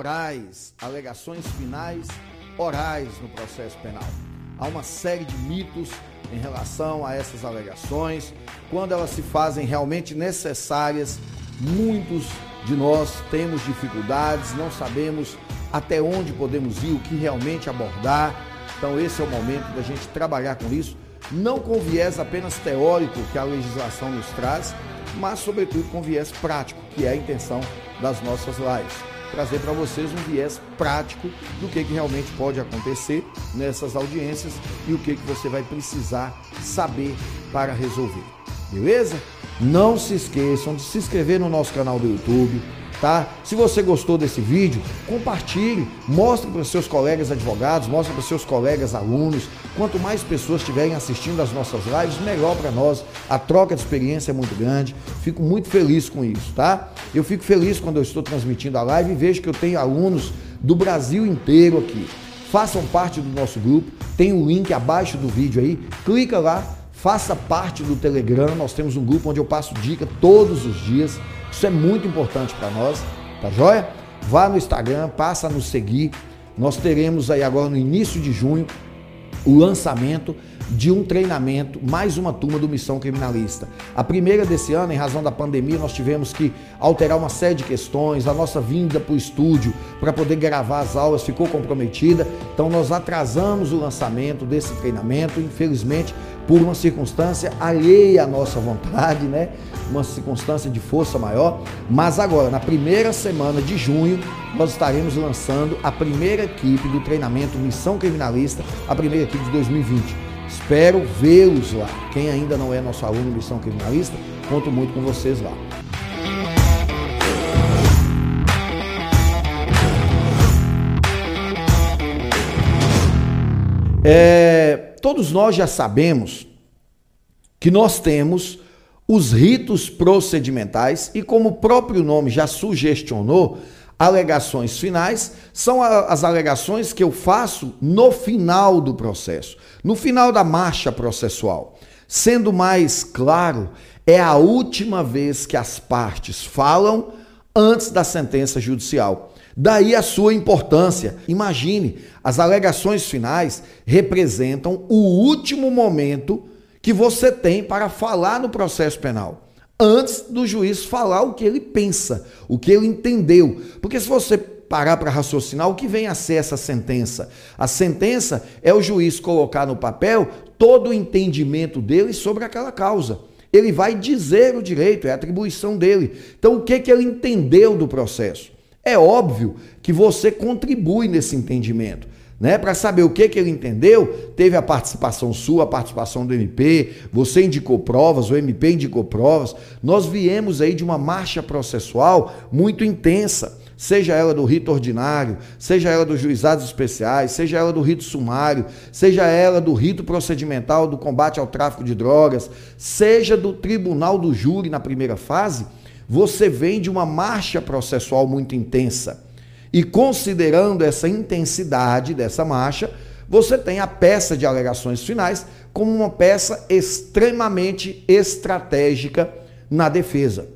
orais, alegações finais orais no processo penal. Há uma série de mitos em relação a essas alegações. Quando elas se fazem realmente necessárias, muitos de nós temos dificuldades, não sabemos até onde podemos ir, o que realmente abordar. Então, esse é o momento da gente trabalhar com isso, não com viés apenas teórico que a legislação nos traz, mas, sobretudo, com viés prático, que é a intenção das nossas lives trazer para vocês um viés prático do que, que realmente pode acontecer nessas audiências e o que, que você vai precisar saber para resolver. Beleza? Não se esqueçam de se inscrever no nosso canal do YouTube tá? Se você gostou desse vídeo, compartilhe, mostre para os seus colegas advogados, mostre para os seus colegas alunos. Quanto mais pessoas estiverem assistindo as nossas lives, melhor para nós. A troca de experiência é muito grande. Fico muito feliz com isso, tá? Eu fico feliz quando eu estou transmitindo a live e vejo que eu tenho alunos do Brasil inteiro aqui. Façam parte do nosso grupo, tem o um link abaixo do vídeo aí, clica lá, faça parte do Telegram. Nós temos um grupo onde eu passo dica todos os dias isso é muito importante para nós, tá joia? Vá no Instagram, passa a nos seguir. Nós teremos aí agora no início de junho o lançamento de um treinamento, mais uma turma do Missão Criminalista. A primeira desse ano, em razão da pandemia, nós tivemos que alterar uma série de questões, a nossa vinda para o estúdio para poder gravar as aulas ficou comprometida, então nós atrasamos o lançamento desse treinamento, infelizmente, por uma circunstância alheia à nossa vontade, né? Uma circunstância de força maior, mas agora, na primeira semana de junho, nós estaremos lançando a primeira equipe do treinamento Missão Criminalista, a primeira equipe de 2020. Espero vê-los lá. Quem ainda não é nosso aluno Missão Criminalista, conto muito com vocês lá. É, todos nós já sabemos que nós temos os ritos procedimentais e, como o próprio nome já sugestionou, alegações finais são as alegações que eu faço no final do processo, no final da marcha processual. Sendo mais claro, é a última vez que as partes falam antes da sentença judicial. Daí a sua importância. Imagine, as alegações finais representam o último momento que você tem para falar no processo penal antes do juiz falar o que ele pensa, o que ele entendeu. Porque se você parar para raciocinar, o que vem a ser essa sentença? A sentença é o juiz colocar no papel todo o entendimento dele sobre aquela causa. Ele vai dizer o direito, é atribuição dele. Então, o que, que ele entendeu do processo? É óbvio que você contribui nesse entendimento né? Para saber o que, que ele entendeu, teve a participação sua, a participação do MP, você indicou provas, o MP indicou provas. Nós viemos aí de uma marcha processual muito intensa, seja ela do rito ordinário, seja ela dos juizados especiais, seja ela do rito sumário, seja ela do rito procedimental do combate ao tráfico de drogas, seja do tribunal do júri na primeira fase, você vem de uma marcha processual muito intensa. E considerando essa intensidade dessa marcha, você tem a peça de alegações finais como uma peça extremamente estratégica na defesa.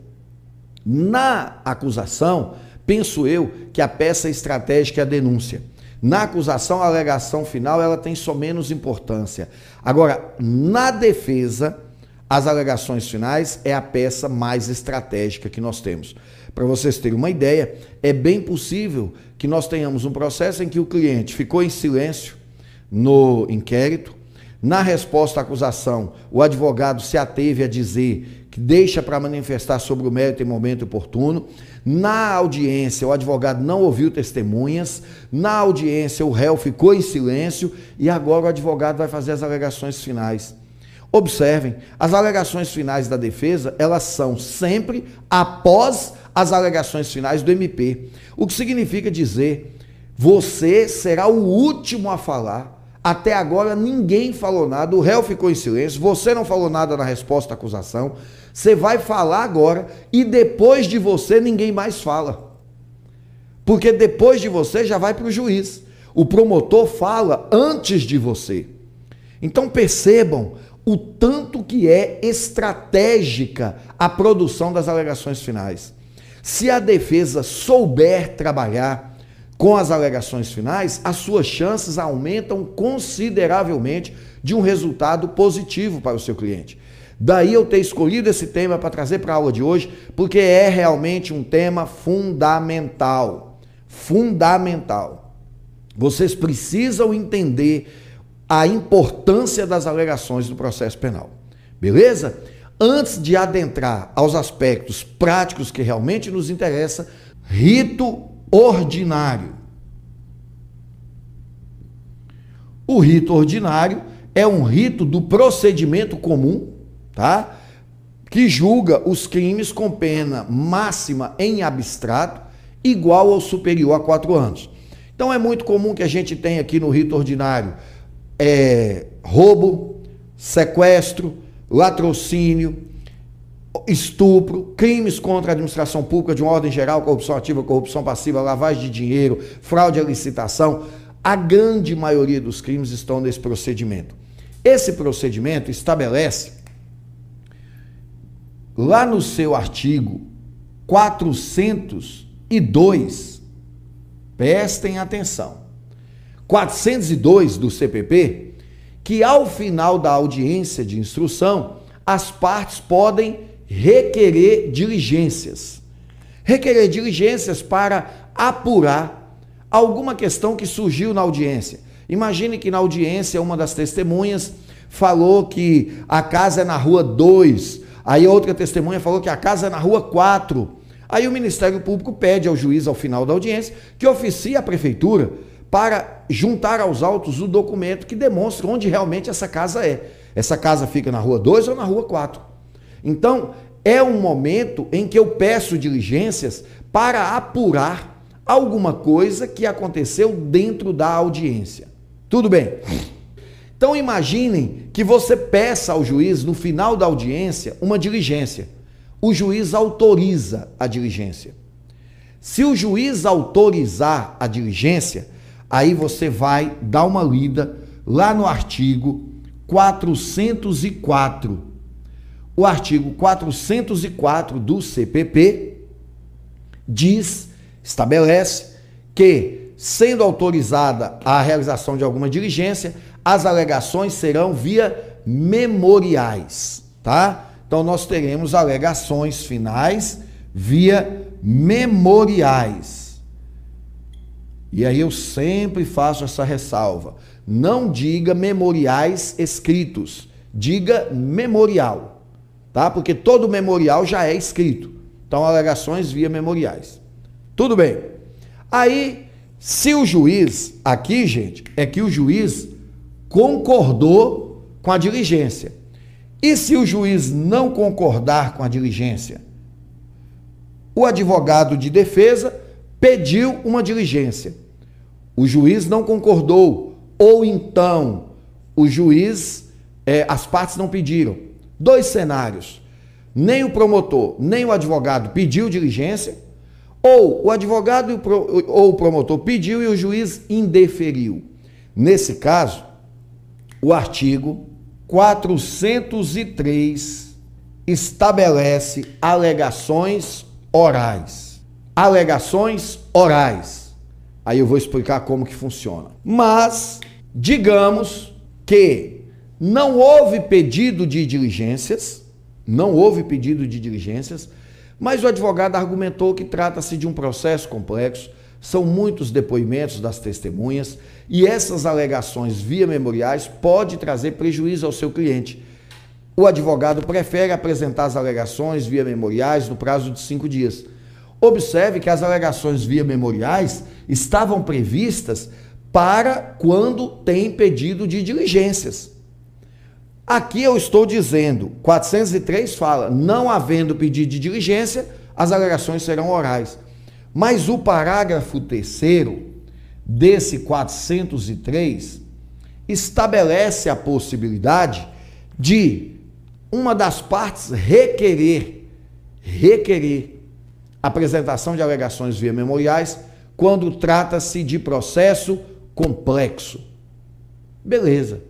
Na acusação, penso eu que a peça estratégica é a denúncia. Na acusação, a alegação final ela tem só menos importância. Agora, na defesa, as alegações finais é a peça mais estratégica que nós temos. Para vocês terem uma ideia, é bem possível que nós tenhamos um processo em que o cliente ficou em silêncio no inquérito. Na resposta à acusação, o advogado se ateve a dizer que deixa para manifestar sobre o mérito em momento oportuno. Na audiência, o advogado não ouviu testemunhas. Na audiência, o réu ficou em silêncio e agora o advogado vai fazer as alegações finais. Observem, as alegações finais da defesa, elas são sempre após as alegações finais do MP. O que significa dizer, você será o último a falar. Até agora ninguém falou nada, o réu ficou em silêncio, você não falou nada na resposta à acusação. Você vai falar agora e depois de você ninguém mais fala. Porque depois de você já vai para o juiz. O promotor fala antes de você. Então percebam o tanto que é estratégica a produção das alegações finais. Se a defesa souber trabalhar, com as alegações finais, as suas chances aumentam consideravelmente de um resultado positivo para o seu cliente. Daí eu ter escolhido esse tema para trazer para a aula de hoje, porque é realmente um tema fundamental. Fundamental. Vocês precisam entender a importância das alegações do processo penal. Beleza? Antes de adentrar aos aspectos práticos que realmente nos interessa, rito ordinário. O rito ordinário é um rito do procedimento comum tá? Que julga os crimes com pena máxima em abstrato igual ou superior a quatro anos. Então é muito comum que a gente tenha aqui no rito ordinário é, roubo, sequestro, latrocínio, estupro, crimes contra a administração pública de uma ordem geral, corrupção ativa, corrupção passiva, lavagem de dinheiro, fraude à licitação. A grande maioria dos crimes estão nesse procedimento. Esse procedimento estabelece lá no seu artigo 402, prestem atenção, 402 do CPP, que ao final da audiência de instrução, as partes podem requerer diligências. Requerer diligências para apurar alguma questão que surgiu na audiência. Imagine que na audiência uma das testemunhas falou que a casa é na rua 2, Aí outra testemunha falou que a casa é na rua 4. Aí o Ministério Público pede ao juiz, ao final da audiência, que oficie a prefeitura para juntar aos autos o documento que demonstre onde realmente essa casa é. Essa casa fica na rua 2 ou na rua 4. Então, é um momento em que eu peço diligências para apurar alguma coisa que aconteceu dentro da audiência. Tudo bem? Então imaginem que você peça ao juiz no final da audiência uma diligência. O juiz autoriza a diligência. Se o juiz autorizar a diligência, aí você vai dar uma lida lá no artigo 404. O artigo 404 do CPP diz, estabelece que, sendo autorizada a realização de alguma diligência, as alegações serão via memoriais, tá? Então nós teremos alegações finais via memoriais. E aí eu sempre faço essa ressalva. Não diga memoriais escritos, diga memorial, tá? Porque todo memorial já é escrito. Então alegações via memoriais. Tudo bem. Aí, se o juiz, aqui, gente, é que o juiz concordou com a diligência. E se o juiz não concordar com a diligência? O advogado de defesa pediu uma diligência. O juiz não concordou. Ou então, o juiz, é, as partes não pediram. Dois cenários. Nem o promotor, nem o advogado pediu diligência, ou o advogado ou o promotor pediu e o juiz indeferiu. Nesse caso, o artigo 403 estabelece alegações orais. Alegações orais. Aí eu vou explicar como que funciona. Mas digamos que não houve pedido de diligências, não houve pedido de diligências, mas o advogado argumentou que trata-se de um processo complexo são muitos depoimentos das testemunhas e essas alegações via memoriais pode trazer prejuízo ao seu cliente. O advogado prefere apresentar as alegações via memoriais no prazo de cinco dias. Observe que as alegações via memoriais estavam previstas para quando tem pedido de diligências. Aqui eu estou dizendo, 403 fala, não havendo pedido de diligência, as alegações serão orais. Mas o parágrafo terceiro desse 403 estabelece a possibilidade de uma das partes requerer, requerer apresentação de alegações via memoriais quando trata-se de processo complexo. Beleza.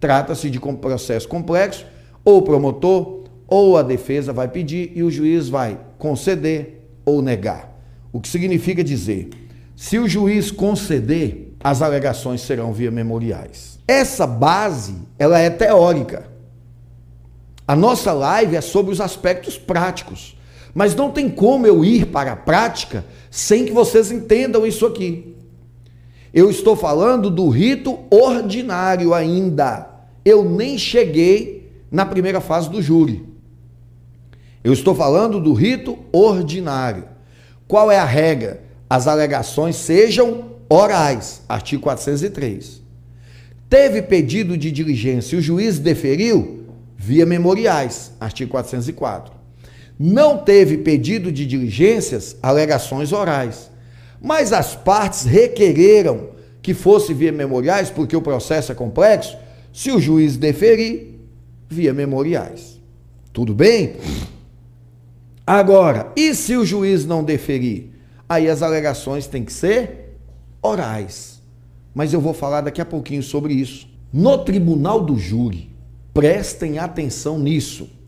Trata-se de processo complexo, ou o promotor ou a defesa vai pedir e o juiz vai conceder ou negar. O que significa dizer, Se o juiz conceder, as alegações serão via memoriais. Essa base, ela é teórica. A nossa live é sobre os aspectos práticos. Mas não tem como eu ir para a prática sem que vocês entendam isso aqui. Eu estou falando do rito ordinário ainda. Eu nem cheguei na primeira fase do júri. Eu estou falando do rito ordinário. Qual é a regra? As alegações sejam orais, artigo 403. Teve pedido de diligência, o juiz deferiu via memoriais, artigo 404. Não teve pedido de diligências, alegações orais. Mas as partes requereram que fosse via memoriais, porque o processo é complexo, se o juiz deferir, via memoriais. Tudo bem? Agora, e se o juiz não deferir? Aí as alegações têm que ser orais. Mas eu vou falar daqui a pouquinho sobre isso. No tribunal do júri, prestem atenção nisso.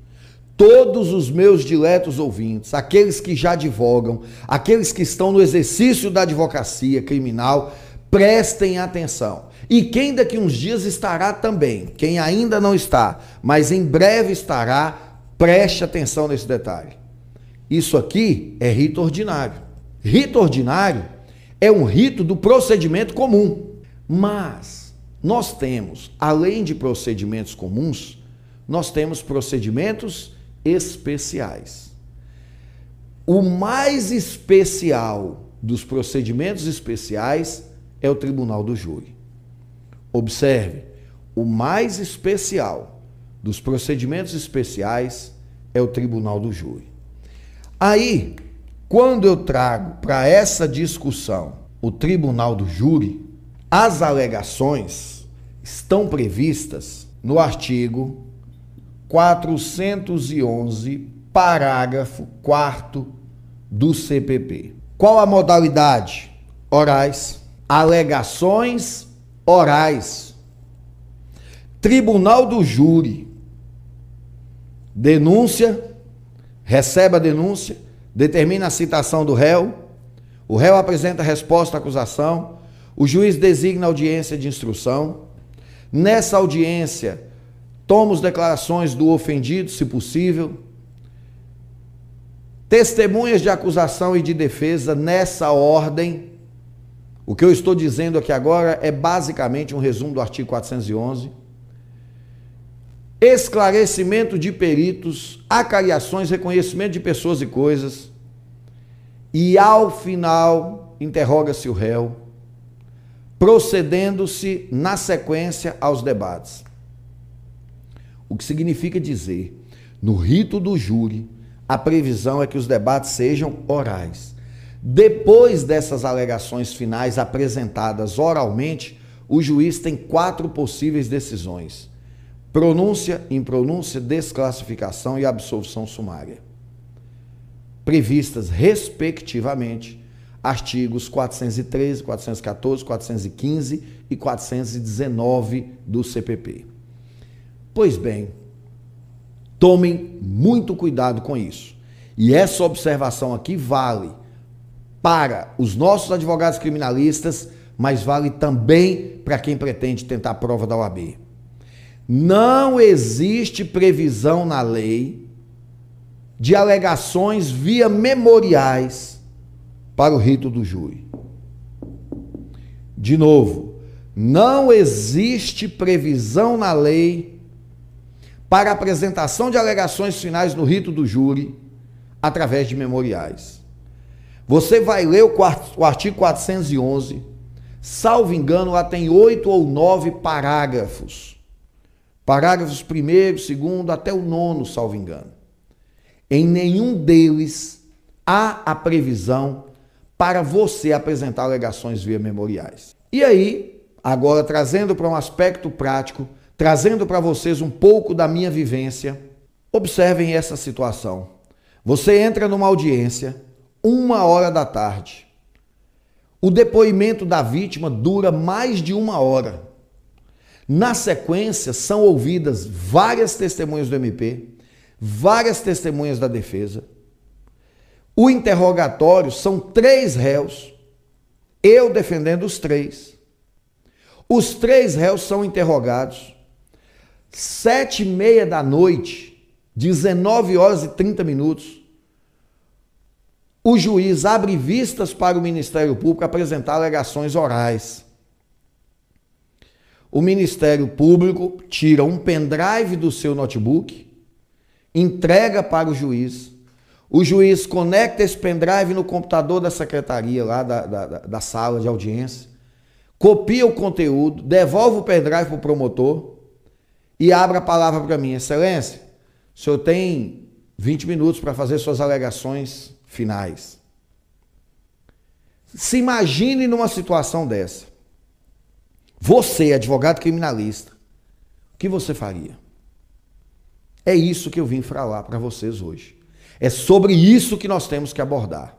Todos os meus diletos ouvintes, aqueles que já advogam, aqueles que estão no exercício da advocacia criminal, prestem atenção. E quem daqui uns dias estará também, quem ainda não está, mas em breve estará, preste atenção nesse detalhe. Isso aqui é rito ordinário. Rito ordinário é um rito do procedimento comum. Mas nós temos, além de procedimentos comuns, nós temos procedimentos especiais. O mais especial dos procedimentos especiais é o tribunal do júri. Observe, o mais especial dos procedimentos especiais é o tribunal do júri. Aí, quando eu trago para essa discussão o tribunal do júri, as alegações estão previstas no artigo 411, parágrafo 4 do CPP. Qual a modalidade? Orais. Alegações orais. Tribunal do júri. Denúncia recebe a denúncia, determina a citação do réu, o réu apresenta a resposta à acusação, o juiz designa audiência de instrução. Nessa audiência, toma as declarações do ofendido, se possível, testemunhas de acusação e de defesa nessa ordem. O que eu estou dizendo aqui agora é basicamente um resumo do artigo 411 esclarecimento de peritos, acariações, reconhecimento de pessoas e coisas. E ao final, interroga-se o réu, procedendo-se na sequência aos debates. O que significa dizer, no rito do júri, a previsão é que os debates sejam orais. Depois dessas alegações finais apresentadas oralmente, o juiz tem quatro possíveis decisões pronúncia, impronúncia, desclassificação e absolvição sumária. Previstas, respectivamente, artigos 413, 414, 415 e 419 do CPP. Pois bem, tomem muito cuidado com isso. E essa observação aqui vale para os nossos advogados criminalistas, mas vale também para quem pretende tentar a prova da OAB. Não existe previsão na lei de alegações via memoriais para o rito do júri. De novo, não existe previsão na lei para apresentação de alegações finais no rito do júri através de memoriais. Você vai ler o artigo 411, salvo engano, lá tem oito ou nove parágrafos Parágrafos 1, 2 até o nono, salvo engano. Em nenhum deles há a previsão para você apresentar alegações via memoriais. E aí, agora trazendo para um aspecto prático, trazendo para vocês um pouco da minha vivência, observem essa situação. Você entra numa audiência, uma hora da tarde. O depoimento da vítima dura mais de uma hora. Na sequência, são ouvidas várias testemunhas do MP, várias testemunhas da defesa. O interrogatório são três réus, Eu defendendo os três. Os três réus são interrogados. Sete e meia da noite, 19 horas e 30 minutos, o juiz abre vistas para o Ministério Público apresentar alegações orais. O Ministério Público tira um pendrive do seu notebook, entrega para o juiz. O juiz conecta esse pendrive no computador da secretaria, lá da, da, da sala de audiência, copia o conteúdo, devolve o pendrive para o promotor e abre a palavra para mim. Excelência, o senhor tem 20 minutos para fazer suas alegações finais. Se imagine numa situação dessa. Você, advogado criminalista, o que você faria? É isso que eu vim falar para vocês hoje. É sobre isso que nós temos que abordar.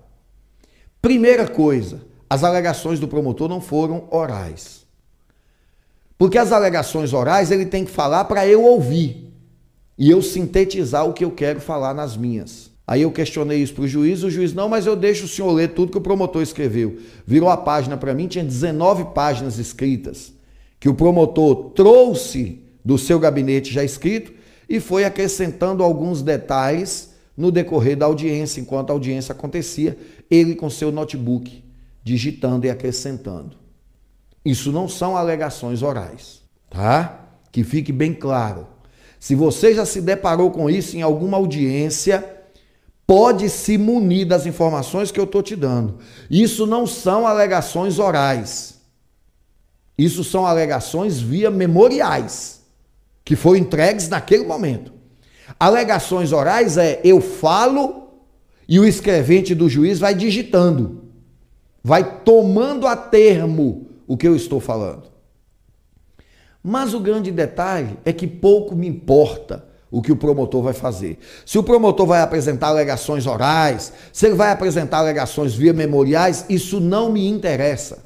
Primeira coisa, as alegações do promotor não foram orais. Porque as alegações orais ele tem que falar para eu ouvir e eu sintetizar o que eu quero falar nas minhas. Aí eu questionei isso para o juiz, o juiz, não, mas eu deixo o senhor ler tudo que o promotor escreveu. Virou a página para mim, tinha 19 páginas escritas, que o promotor trouxe do seu gabinete já escrito e foi acrescentando alguns detalhes no decorrer da audiência, enquanto a audiência acontecia, ele com seu notebook, digitando e acrescentando. Isso não são alegações orais, tá? Que fique bem claro. Se você já se deparou com isso em alguma audiência, pode se munir das informações que eu estou te dando. Isso não são alegações orais. Isso são alegações via memoriais, que foram entregues naquele momento. Alegações orais é eu falo e o escrevente do juiz vai digitando, vai tomando a termo o que eu estou falando. Mas o grande detalhe é que pouco me importa o que o promotor vai fazer. Se o promotor vai apresentar alegações orais, se ele vai apresentar alegações via memoriais, isso não me interessa.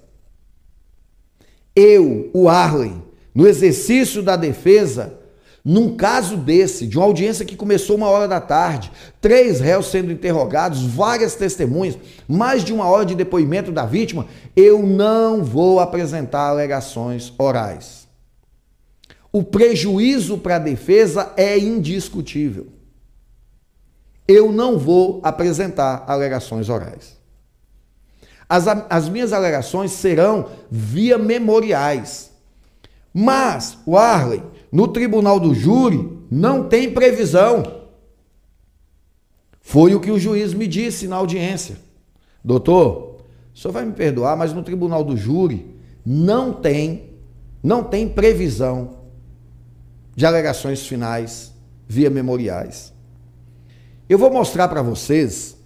Eu, o Arlen, no exercício da defesa, num caso desse, de uma audiência que começou uma hora da tarde, três réus sendo interrogados, várias testemunhas, mais de uma hora de depoimento da vítima, eu não vou apresentar alegações orais o prejuízo para a defesa é indiscutível. Eu não vou apresentar alegações orais. As, as minhas alegações serão via memoriais. Mas, o Arley, no tribunal do júri, não tem previsão. Foi o que o juiz me disse na audiência. Doutor, o senhor vai me perdoar, mas no tribunal do júri não tem, não tem previsão de alegações finais via memoriais. Eu vou mostrar para vocês,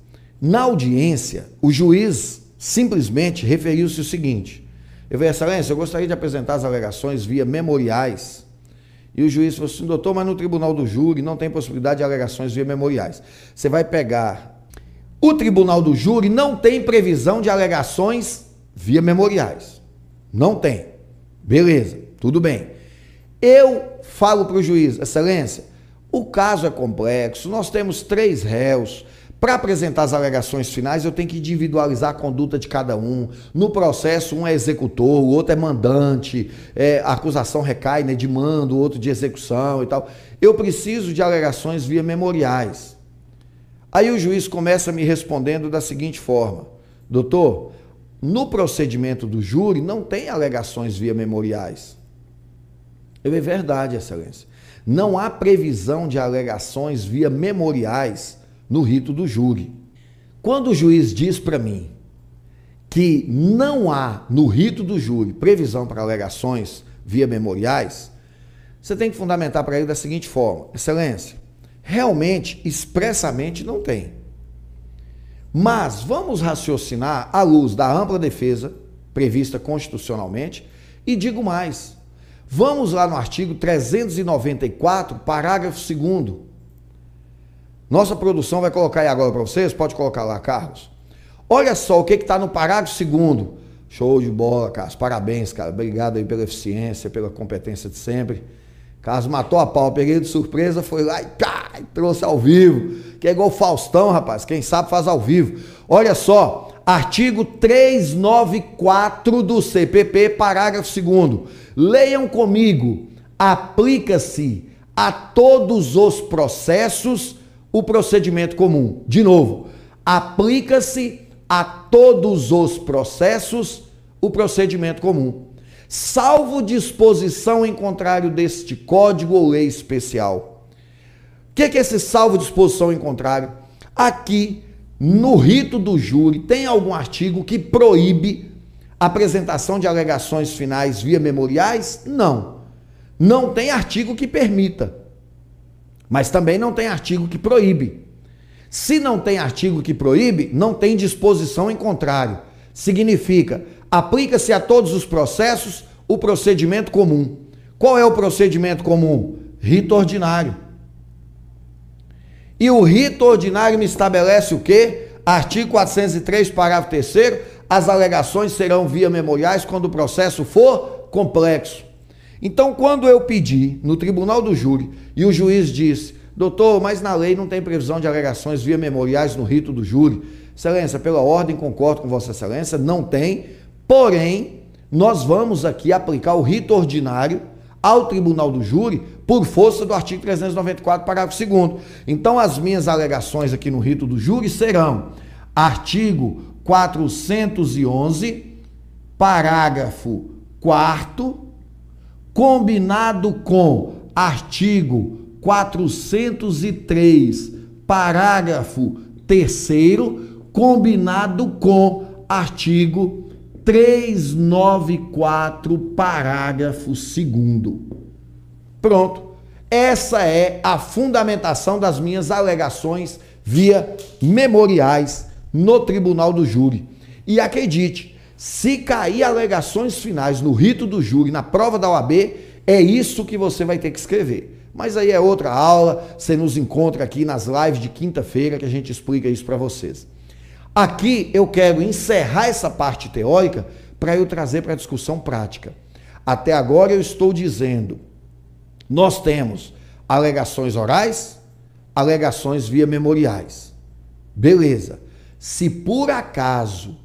na audiência, o juiz simplesmente referiu-se o seguinte: Eu falei, Excelência, eu gostaria de apresentar as alegações via memoriais. E o juiz falou assim, doutor, mas no tribunal do júri não tem possibilidade de alegações via memoriais. Você vai pegar. O tribunal do júri não tem previsão de alegações via memoriais. Não tem. Beleza, tudo bem. Eu falo para o juiz, excelência, o caso é complexo, nós temos três réus. Para apresentar as alegações finais, eu tenho que individualizar a conduta de cada um. No processo, um é executor, o outro é mandante, é, a acusação recai né, de mando, o outro de execução e tal. Eu preciso de alegações via memoriais. Aí o juiz começa me respondendo da seguinte forma: Doutor, no procedimento do júri não tem alegações via memoriais. Eu, é verdade, Excelência. Não há previsão de alegações via memoriais no rito do júri. Quando o juiz diz para mim que não há no rito do júri previsão para alegações via memoriais, você tem que fundamentar para ele da seguinte forma: Excelência, realmente, expressamente não tem. Mas vamos raciocinar à luz da ampla defesa prevista constitucionalmente e digo mais: Vamos lá no artigo 394, parágrafo 2. Nossa produção vai colocar aí agora para vocês, pode colocar lá, Carlos. Olha só o que está no parágrafo 2. Show de bola, Carlos. Parabéns, cara. Obrigado aí pela eficiência, pela competência de sempre. Carlos matou a pau, peguei de surpresa, foi lá e tá, trouxe ao vivo. Que é igual Faustão, rapaz. Quem sabe faz ao vivo. Olha só, artigo 394 do CPP, parágrafo 2 Leiam comigo. Aplica-se a todos os processos o procedimento comum. De novo, aplica-se a todos os processos o procedimento comum, salvo disposição em contrário deste código ou lei especial. O que, que é esse salvo disposição em contrário? Aqui, no rito do júri, tem algum artigo que proíbe a apresentação de alegações finais via memoriais? Não. Não tem artigo que permita. Mas também não tem artigo que proíbe. Se não tem artigo que proíbe, não tem disposição em contrário. Significa, aplica-se a todos os processos o procedimento comum. Qual é o procedimento comum? Rito ordinário. E o rito ordinário me estabelece o quê? Artigo 403, parágrafo 3 as alegações serão via memoriais quando o processo for complexo. Então, quando eu pedi no tribunal do júri e o juiz disse, doutor, mas na lei não tem previsão de alegações via memoriais no rito do júri. Excelência, pela ordem, concordo com Vossa Excelência, não tem, porém, nós vamos aqui aplicar o rito ordinário ao tribunal do júri por força do artigo 394, parágrafo 2. Então, as minhas alegações aqui no rito do júri serão artigo 411, parágrafo 4, combinado com artigo 403, parágrafo 3, combinado com artigo 394, parágrafo 2. Pronto. Essa é a fundamentação das minhas alegações via memoriais no tribunal do júri. E acredite, se cair alegações finais no rito do júri, na prova da OAB, é isso que você vai ter que escrever. Mas aí é outra aula, você nos encontra aqui nas lives de quinta-feira que a gente explica isso para vocês. Aqui eu quero encerrar essa parte teórica para eu trazer para a discussão prática. Até agora eu estou dizendo nós temos alegações orais, alegações via memoriais. Beleza. Se por acaso,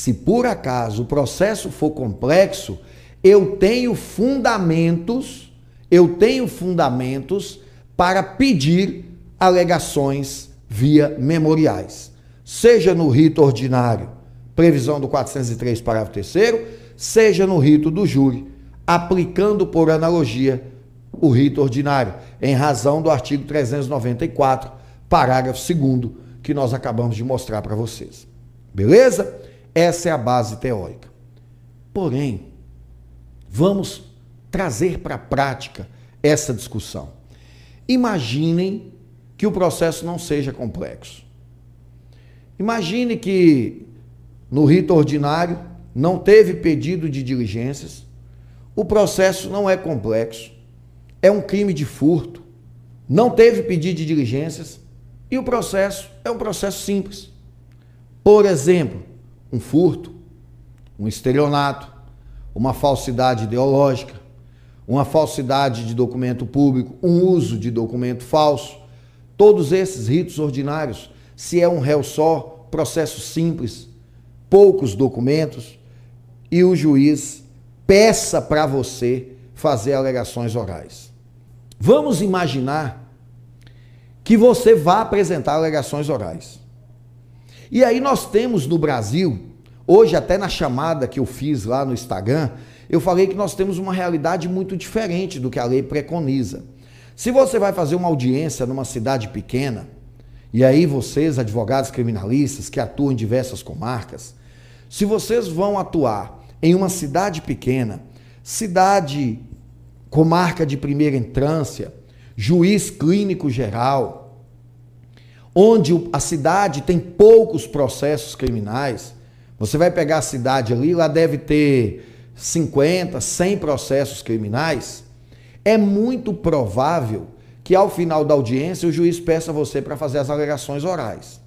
se por acaso o processo for complexo, eu tenho fundamentos, eu tenho fundamentos para pedir alegações via memoriais. Seja no rito ordinário, previsão do 403, parágrafo 3 seja no rito do júri, aplicando por analogia o rito ordinário, em razão do artigo 394, parágrafo 2 que nós acabamos de mostrar para vocês. Beleza? Essa é a base teórica. Porém, vamos trazer para a prática essa discussão. Imaginem que o processo não seja complexo. Imagine que no rito ordinário não teve pedido de diligências, o processo não é complexo, é um crime de furto, não teve pedido de diligências e o processo é um processo simples. Por exemplo, um furto, um estelionato, uma falsidade ideológica, uma falsidade de documento público, um uso de documento falso. Todos esses ritos ordinários, se é um réu só, processo simples, poucos documentos, e o juiz peça para você fazer alegações orais. Vamos imaginar que você vá apresentar alegações orais. E aí nós temos no Brasil, hoje até na chamada que eu fiz lá no Instagram, eu falei que nós temos uma realidade muito diferente do que a lei preconiza. Se você vai fazer uma audiência numa cidade pequena, e aí vocês, advogados criminalistas que atuam em diversas comarcas, se vocês vão atuar em uma cidade pequena, cidade comarca de primeira entrância, juiz clínico geral, onde a cidade tem poucos processos criminais. Você vai pegar a cidade ali, lá deve ter 50, 100 processos criminais. É muito provável que ao final da audiência o juiz peça você para fazer as alegações orais.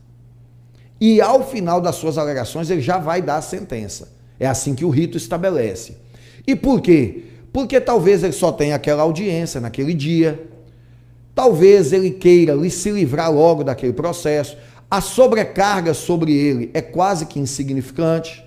E ao final das suas alegações ele já vai dar a sentença. É assim que o rito estabelece. E por quê? Porque talvez ele só tenha aquela audiência naquele dia. Talvez ele queira se livrar logo daquele processo. a sobrecarga sobre ele é quase que insignificante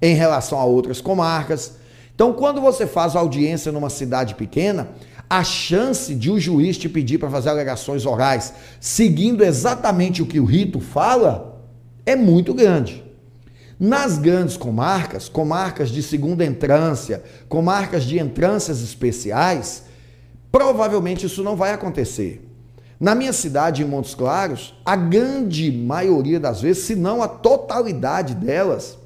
em relação a outras comarcas. Então, quando você faz audiência numa cidade pequena, a chance de o juiz te pedir para fazer alegações orais, seguindo exatamente o que o rito fala, é muito grande. Nas grandes comarcas, comarcas de segunda entrância, comarcas de entrâncias especiais, provavelmente isso não vai acontecer. Na minha cidade, em Montes Claros, a grande maioria das vezes, se não a totalidade delas,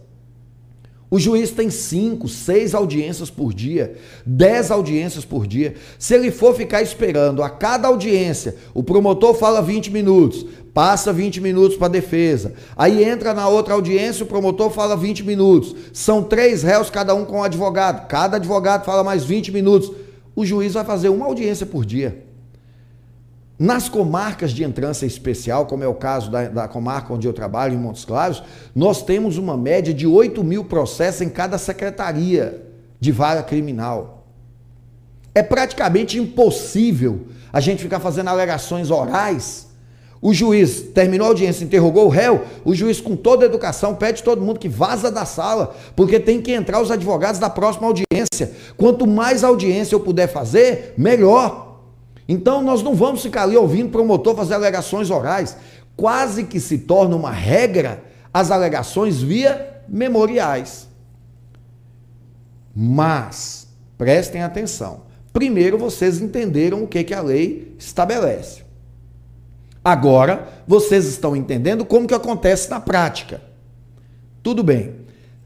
o juiz tem cinco, seis audiências por dia, dez audiências por dia. Se ele for ficar esperando a cada audiência, o promotor fala 20 minutos, passa 20 minutos para a defesa. Aí entra na outra audiência, o promotor fala 20 minutos. São três réus, cada um com um advogado. Cada advogado fala mais 20 minutos. O juiz vai fazer uma audiência por dia. Nas comarcas de entrância especial, como é o caso da, da, comarca onde eu trabalho, em Montes Claros, nós temos uma média de 8 mil processos em cada secretaria de vara criminal. É praticamente impossível a gente ficar fazendo alegações orais. O juiz terminou a audiência, interrogou o réu, o juiz, com toda a educação, pede todo mundo que vaza da sala, porque tem que entrar os advogados da próxima audiência. Quanto mais audiência eu puder fazer, melhor. Então nós não vamos ficar ali ouvindo promotor fazer alegações orais. Quase que se torna uma regra as alegações via memoriais. Mas, prestem atenção. Primeiro vocês entenderam o que, que a lei estabelece. Agora, vocês estão entendendo como que acontece na prática. Tudo bem.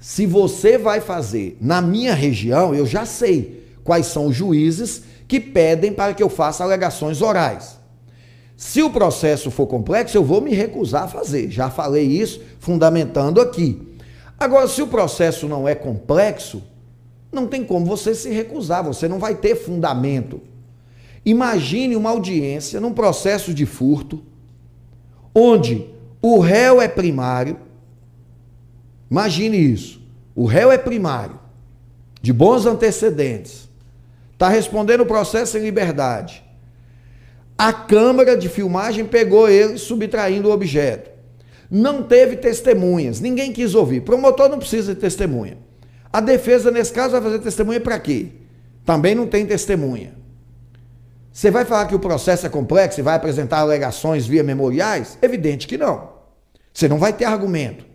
Se você vai fazer na minha região, eu já sei quais são os juízes que pedem para que eu faça alegações orais. Se o processo for complexo, eu vou me recusar a fazer. Já falei isso, fundamentando aqui. Agora, se o processo não é complexo, não tem como você se recusar, você não vai ter fundamento. Imagine uma audiência num processo de furto, onde o réu é primário. Imagine isso. O réu é primário, de bons antecedentes. Está respondendo o processo em liberdade. A câmera de filmagem pegou ele subtraindo o objeto. Não teve testemunhas, ninguém quis ouvir. Promotor não precisa de testemunha. A defesa, nesse caso, vai fazer testemunha para quê? Também não tem testemunha. Você vai falar que o processo é complexo e vai apresentar alegações via memoriais? Evidente que não. Você não vai ter argumento.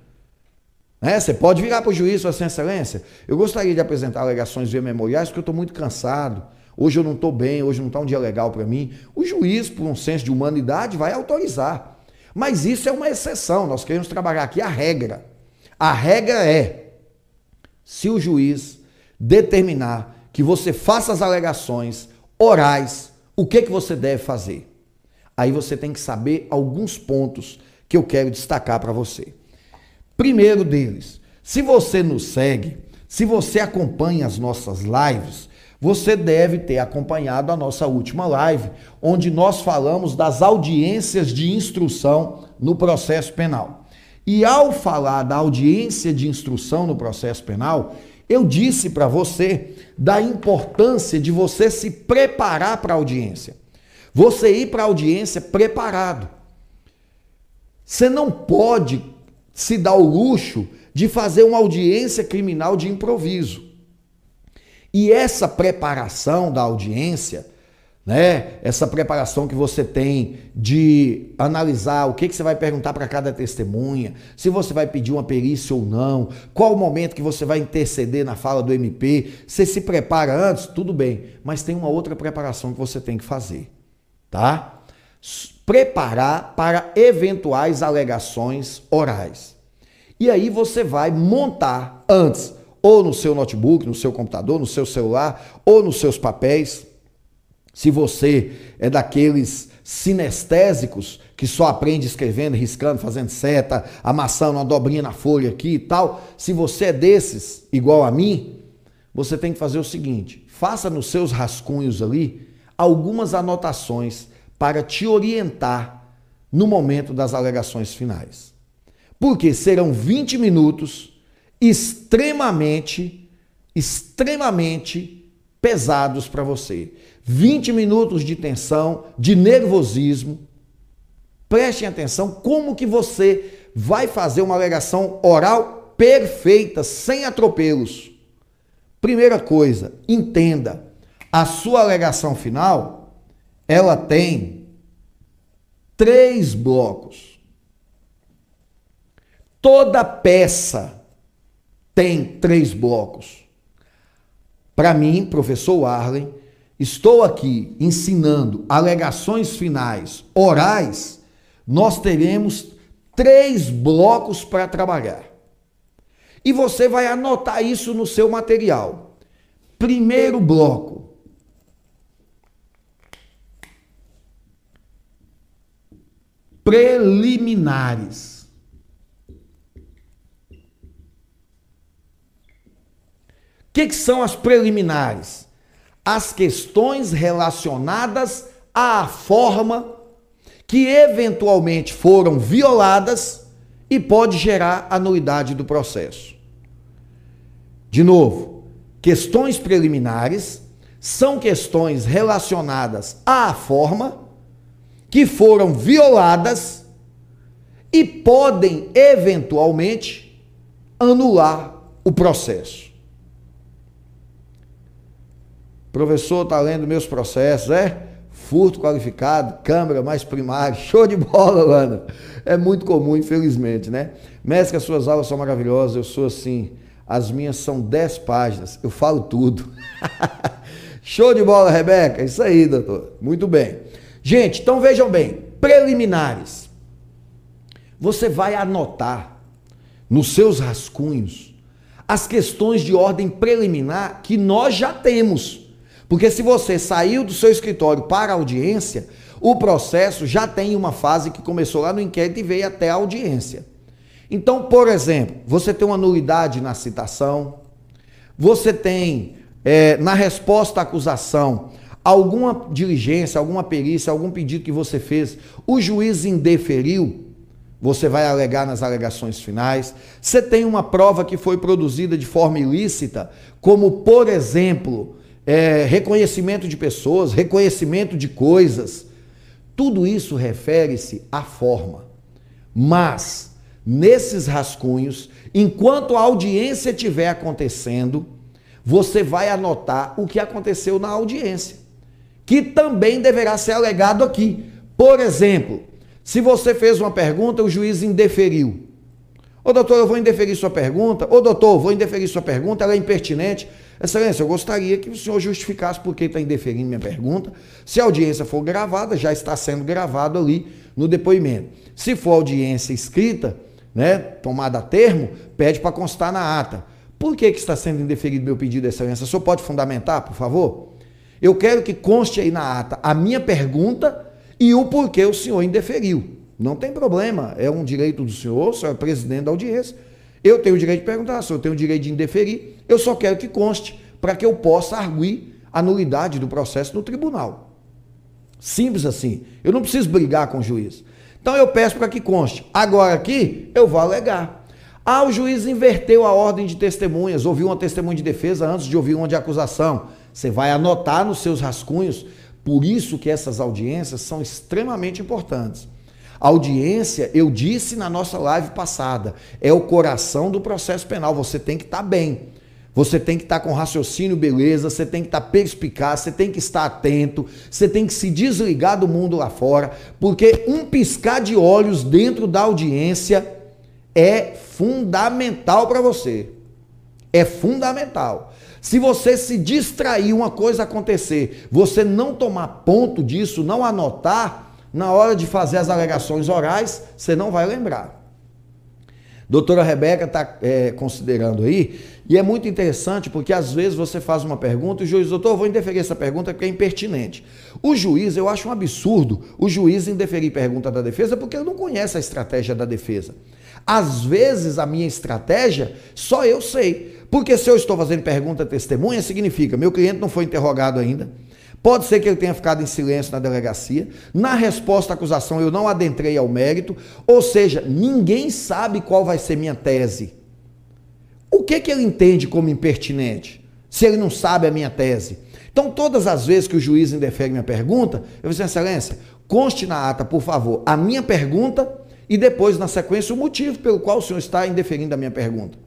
Né? Você pode virar para o juiz, Sua Excelência. Eu gostaria de apresentar alegações via memoriais porque eu estou muito cansado. Hoje eu não estou bem, hoje não está um dia legal para mim. O juiz, por um senso de humanidade, vai autorizar. Mas isso é uma exceção. Nós queremos trabalhar aqui a regra. A regra é: se o juiz determinar que você faça as alegações orais, o que, que você deve fazer? Aí você tem que saber alguns pontos que eu quero destacar para você. Primeiro deles, se você nos segue, se você acompanha as nossas lives, você deve ter acompanhado a nossa última live, onde nós falamos das audiências de instrução no processo penal. E ao falar da audiência de instrução no processo penal, eu disse para você da importância de você se preparar para a audiência. Você ir para a audiência preparado. Você não pode se dá o luxo de fazer uma audiência criminal de improviso. E essa preparação da audiência, né, essa preparação que você tem de analisar o que, que você vai perguntar para cada testemunha, se você vai pedir uma perícia ou não, qual o momento que você vai interceder na fala do MP, você se prepara antes, tudo bem, mas tem uma outra preparação que você tem que fazer, tá? preparar para eventuais alegações orais. E aí você vai montar antes, ou no seu notebook, no seu computador, no seu celular, ou nos seus papéis. Se você é daqueles sinestésicos que só aprende escrevendo, riscando, fazendo seta, amassando uma dobrinha na folha aqui e tal, se você é desses, igual a mim, você tem que fazer o seguinte: faça nos seus rascunhos ali algumas anotações para te orientar no momento das alegações finais. Porque serão 20 minutos extremamente, extremamente pesados para você. 20 minutos de tensão, de nervosismo, Prestem atenção como que você vai fazer uma alegação oral perfeita, sem atropelos. Primeira coisa, entenda, a sua alegação final, ela tem três blocos. Toda peça tem três blocos. Para mim, professor Arlen, estou aqui ensinando alegações finais orais, nós teremos três blocos para trabalhar. E você vai anotar isso no seu material. Primeiro bloco. Preliminares. O que, que são as preliminares? As questões relacionadas à forma que eventualmente foram violadas e pode gerar a nulidade do processo. De novo, questões preliminares são questões relacionadas à forma que foram violadas e podem eventualmente anular o processo. Professor está lendo meus processos, é? furto qualificado, câmara mais primário, show de bola, Lana. É muito comum, infelizmente, né? Mestre, as suas aulas são maravilosas, eu sou assim, as minhas são 10 páginas, eu falo tudo. show de bola, Rebeca, isso aí, doutor. Muito bem. Gente, então vejam bem, preliminares. Você vai anotar nos seus rascunhos as questões de ordem preliminar que nós já temos. Porque se você saiu do seu escritório para a audiência, o processo já tem uma fase que começou lá no inquérito e veio até a audiência. Então, por exemplo, você tem uma nulidade na citação, você tem é, na resposta à acusação alguma diligência, alguma perícia, algum pedido que você fez, o juiz indeferiu, você vai alegar nas alegações finais. Você tem uma prova que foi produzida de forma ilícita, como por exemplo, é, reconhecimento de pessoas, reconhecimento de coisas. Tudo isso refere-se à forma. Mas, nesses rascunhos, enquanto a audiência estiver acontecendo, você vai anotar o que aconteceu na audiência, que também deverá ser alegado aqui. Por exemplo, se você fez uma pergunta, o juiz indeferiu. Ô doutor, eu vou indeferir sua pergunta. Ô doutor, vou indeferir sua pergunta, ela é impertinente. Excelência, eu gostaria que o senhor justificasse por que está indeferindo minha pergunta. Se a audiência for gravada, já está sendo gravado ali no depoimento. Se for audiência escrita, né, tomada a termo, pede para constar na ata. Por que, que está sendo indeferido meu pedido, excelência? O senhor pode fundamentar, por favor? Eu quero que conste aí na ata a minha pergunta e o porquê o senhor indeferiu. Não tem problema, é um direito do senhor, o senhor é presidente da audiência. Eu tenho o direito de perguntar, se eu tenho o direito de indeferir, eu só quero que conste para que eu possa arguir a nulidade do processo no tribunal. Simples assim. Eu não preciso brigar com o juiz. Então eu peço para que conste. Agora aqui eu vou alegar. Ah, o juiz inverteu a ordem de testemunhas, ouviu uma testemunha de defesa antes de ouvir uma de acusação. Você vai anotar nos seus rascunhos. Por isso que essas audiências são extremamente importantes. Audiência, eu disse na nossa live passada, é o coração do processo penal. Você tem que estar tá bem. Você tem que estar tá com raciocínio beleza, você tem que estar tá perspicaz, você tem que estar atento, você tem que se desligar do mundo lá fora, porque um piscar de olhos dentro da audiência é fundamental para você. É fundamental. Se você se distrair, uma coisa acontecer, você não tomar ponto disso, não anotar, na hora de fazer as alegações orais, você não vai lembrar. Doutora Rebeca está é, considerando aí, e é muito interessante porque às vezes você faz uma pergunta e o juiz, doutor, vou indeferir essa pergunta porque é impertinente. O juiz, eu acho um absurdo o juiz indeferir pergunta da defesa porque ele não conhece a estratégia da defesa. Às vezes a minha estratégia só eu sei. Porque se eu estou fazendo pergunta testemunha, significa meu cliente não foi interrogado ainda Pode ser que ele tenha ficado em silêncio na delegacia. Na resposta à acusação, eu não adentrei ao mérito. Ou seja, ninguém sabe qual vai ser minha tese. O que, que ele entende como impertinente? Se ele não sabe a minha tese. Então, todas as vezes que o juiz indefere minha pergunta, eu disse, excelência, conste na ata, por favor, a minha pergunta e depois, na sequência, o motivo pelo qual o senhor está indeferindo a minha pergunta.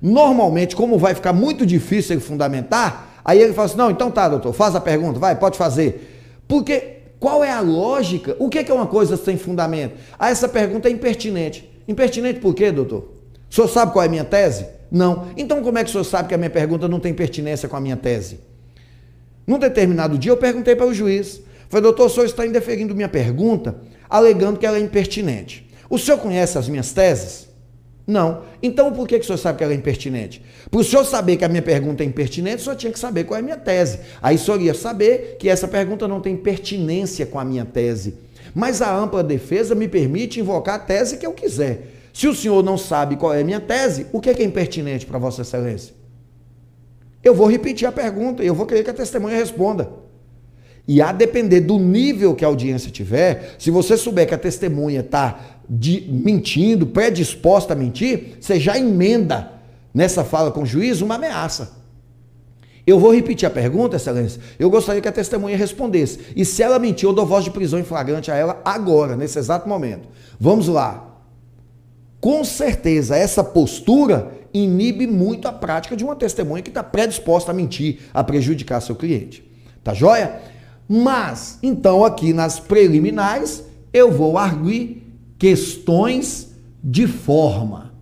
Normalmente, como vai ficar muito difícil ele fundamentar, aí ele fala assim: não, então tá, doutor, faz a pergunta, vai, pode fazer. Porque qual é a lógica? O que é uma coisa sem fundamento? Ah, essa pergunta é impertinente. Impertinente por quê, doutor? O senhor sabe qual é a minha tese? Não. Então, como é que o senhor sabe que a minha pergunta não tem pertinência com a minha tese? Num determinado dia, eu perguntei para o juiz. Falei, doutor, o senhor está indeferindo minha pergunta, alegando que ela é impertinente. O senhor conhece as minhas teses? Não. Então por que, que o senhor sabe que ela é impertinente? Para o senhor saber que a minha pergunta é impertinente, o senhor tinha que saber qual é a minha tese. Aí o senhor ia saber que essa pergunta não tem pertinência com a minha tese. Mas a ampla defesa me permite invocar a tese que eu quiser. Se o senhor não sabe qual é a minha tese, o que é, que é impertinente para Vossa Excelência? Eu vou repetir a pergunta e eu vou querer que a testemunha responda. E a depender do nível que a audiência tiver, se você souber que a testemunha está de, mentindo, predisposta a mentir, você já emenda nessa fala com o juiz uma ameaça. Eu vou repetir a pergunta, excelência. Eu gostaria que a testemunha respondesse. E se ela mentir, eu dou voz de prisão em flagrante a ela agora, nesse exato momento. Vamos lá. Com certeza, essa postura inibe muito a prática de uma testemunha que está predisposta a mentir, a prejudicar seu cliente. Tá joia? Mas, então, aqui nas preliminares, eu vou arguir questões de forma.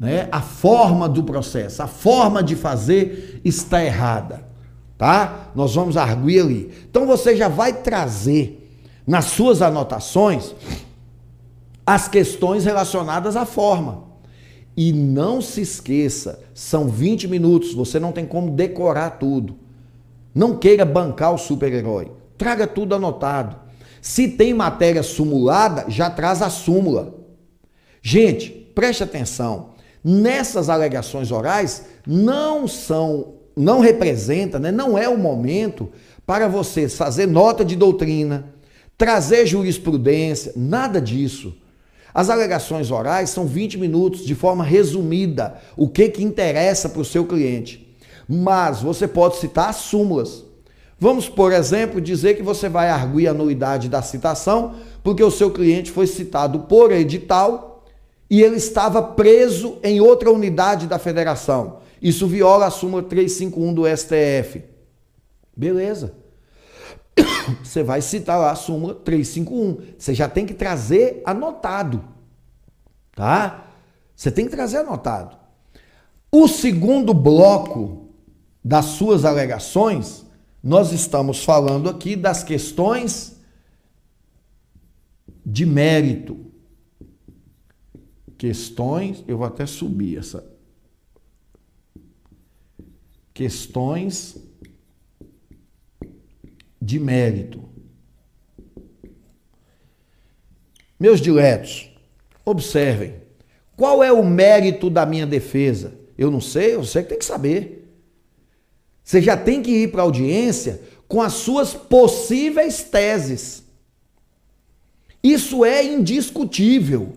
Né? A forma do processo, a forma de fazer está errada. Tá? Nós vamos arguir ali. Então você já vai trazer nas suas anotações as questões relacionadas à forma. E não se esqueça, são 20 minutos, você não tem como decorar tudo. Não queira bancar o super-herói. Traga tudo anotado. Se tem matéria sumulada, já traz a súmula. Gente, preste atenção. Nessas alegações orais não são, não representa, né, não é o momento para você fazer nota de doutrina, trazer jurisprudência, nada disso. As alegações orais são 20 minutos de forma resumida, o que que interessa para o seu cliente. Mas você pode citar as súmulas. Vamos, por exemplo, dizer que você vai arguir a nulidade da citação porque o seu cliente foi citado por edital e ele estava preso em outra unidade da federação. Isso viola a súmula 351 do STF. Beleza. Você vai citar lá a súmula 351. Você já tem que trazer anotado. Tá? Você tem que trazer anotado. O segundo bloco das suas alegações nós estamos falando aqui das questões de mérito. Questões, eu vou até subir essa. Questões de mérito. Meus diletos, observem. Qual é o mérito da minha defesa? Eu não sei, você que tem que saber. Você já tem que ir para a audiência com as suas possíveis teses. Isso é indiscutível.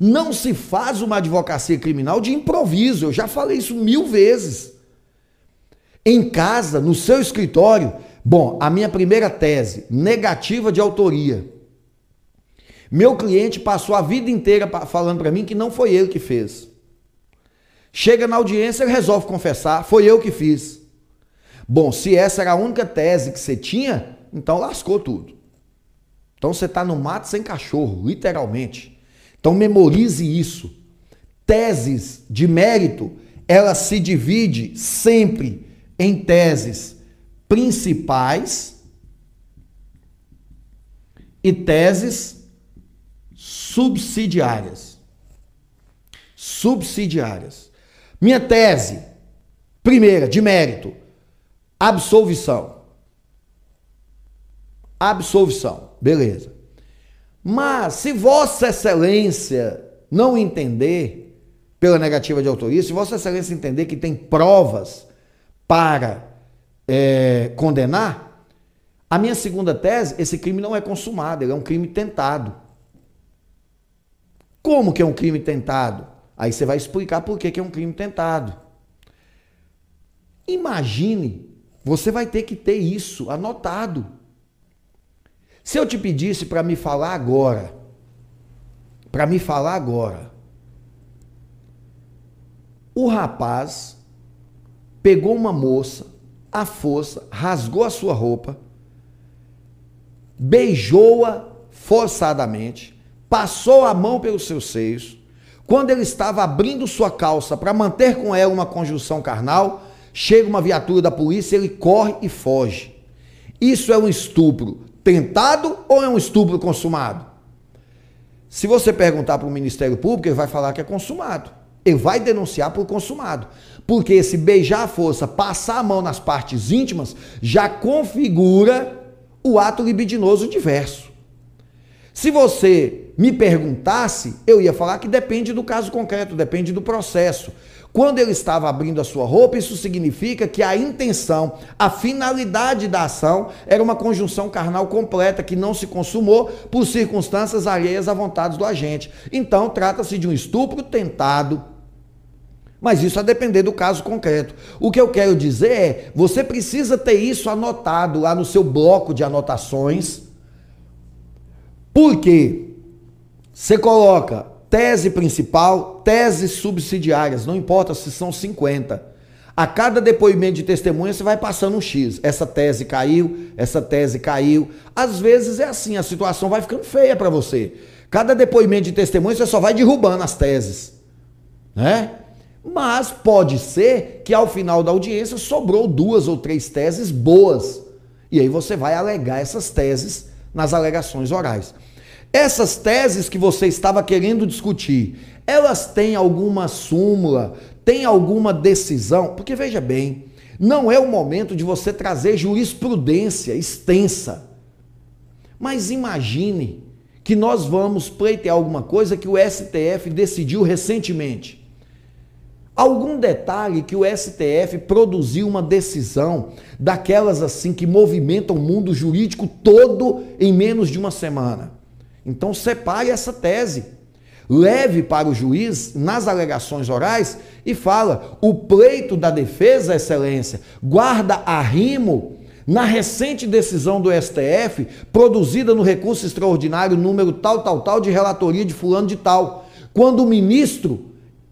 Não se faz uma advocacia criminal de improviso. Eu já falei isso mil vezes. Em casa, no seu escritório, bom, a minha primeira tese, negativa de autoria. Meu cliente passou a vida inteira falando para mim que não foi ele que fez. Chega na audiência, ele resolve confessar, foi eu que fiz. Bom, se essa era a única tese que você tinha, então lascou tudo. Então você está no mato sem cachorro, literalmente. Então memorize isso. Teses de mérito, ela se divide sempre em teses principais e teses subsidiárias. Subsidiárias. Minha tese, primeira, de mérito, Absolvição. Absolvição. Beleza. Mas se Vossa Excelência não entender pela negativa de autoria, se Vossa Excelência entender que tem provas para é, condenar, a minha segunda tese, esse crime não é consumado, ele é um crime tentado. Como que é um crime tentado? Aí você vai explicar por que, que é um crime tentado. Imagine Você vai ter que ter isso anotado. Se eu te pedisse para me falar agora, para me falar agora, o rapaz pegou uma moça, à força, rasgou a sua roupa, beijou-a forçadamente, passou a mão pelos seus seios. Quando ele estava abrindo sua calça para manter com ela uma conjunção carnal, chega uma viatura da polícia, ele corre e foge. Isso é um estupro tentado ou é um estupro consumado? Se você perguntar para o Ministério Público, ele vai falar que é consumado. Ele vai denunciar por consumado. Porque esse beijar a força, passar a mão nas partes íntimas, já configura o ato libidinoso diverso. Se você me perguntasse, eu ia falar que depende do caso concreto, depende do processo. Quando ele estava abrindo a sua roupa, isso significa que a intenção, a finalidade da ação era uma conjunção carnal completa que não se consumou por circunstâncias alheias à vontade do agente. Então, trata-se de um estupro tentado. Mas isso a depender do caso concreto. O que eu quero dizer é, você precisa ter isso anotado lá no seu bloco de anotações. Porque você coloca tese principal, teses subsidiárias, não importa se são 50. A cada depoimento de testemunha você vai passando um X. Essa tese caiu, essa tese caiu. Às vezes é assim, a situação vai ficando feia para você. Cada depoimento de testemunha você só vai derrubando as teses, né? Mas pode ser que ao final da audiência sobrou duas ou três teses boas. E aí você vai alegar essas teses nas alegações orais. Essas teses que você estava querendo discutir, elas têm alguma súmula, tem alguma decisão? Porque veja bem, não é o momento de você trazer jurisprudência extensa. Mas imagine que nós vamos pleitear alguma coisa que o STF decidiu recentemente. Algum detalhe que o STF produziu uma decisão daquelas assim que movimentam o mundo jurídico todo em menos de uma semana. Então separe essa tese. Leve para o juiz nas alegações orais e fala: o pleito da defesa, excelência, guarda arrimo na recente decisão do STF, produzida no recurso extraordinário número tal, tal, tal, de relatoria de fulano de tal, quando o ministro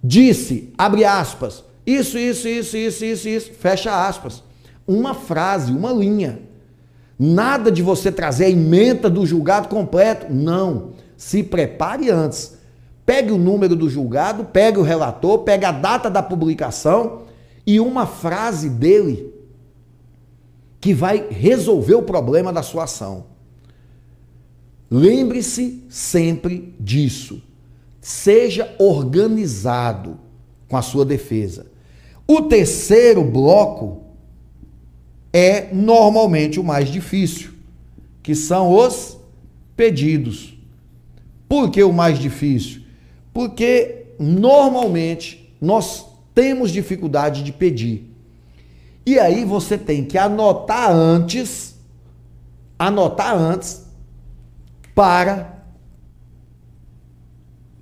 disse, abre aspas, isso, isso, isso, isso, isso, isso, fecha aspas. Uma frase, uma linha. Nada de você trazer a emenda do julgado completo. Não. Se prepare antes. Pegue o número do julgado, pegue o relator, pegue a data da publicação e uma frase dele que vai resolver o problema da sua ação. Lembre-se sempre disso. Seja organizado com a sua defesa. O terceiro bloco é normalmente o mais difícil, que são os pedidos. Por que o mais difícil? Porque normalmente nós temos dificuldade de pedir. E aí você tem que anotar antes, anotar antes para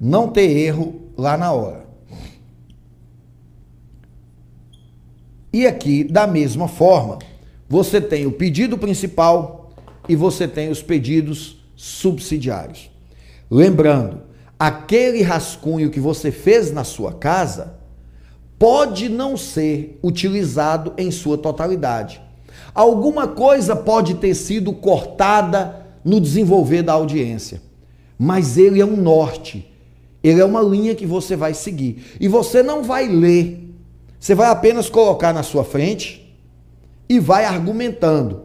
não ter erro lá na hora. E aqui, da mesma forma, você tem o pedido principal e você tem os pedidos subsidiários. Lembrando, aquele rascunho que você fez na sua casa pode não ser utilizado em sua totalidade. Alguma coisa pode ter sido cortada no desenvolver da audiência, mas ele é um norte, ele é uma linha que você vai seguir. E você não vai ler, você vai apenas colocar na sua frente e vai argumentando.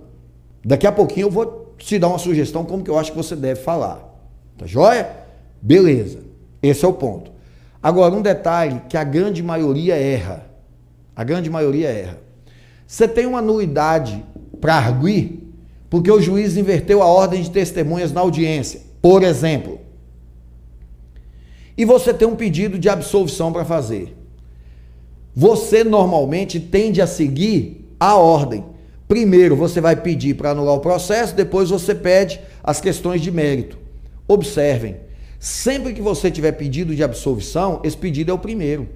Daqui a pouquinho eu vou te dar uma sugestão como que eu acho que você deve falar. Tá joia? Beleza. Esse é o ponto. Agora, um detalhe que a grande maioria erra. A grande maioria erra. Você tem uma nulidade para arguir porque o juiz inverteu a ordem de testemunhas na audiência, por exemplo. E você tem um pedido de absolvição para fazer. Você normalmente tende a seguir a ordem. Primeiro você vai pedir para anular o processo, depois você pede as questões de mérito. Observem, sempre que você tiver pedido de absolvição, esse pedido é o primeiro.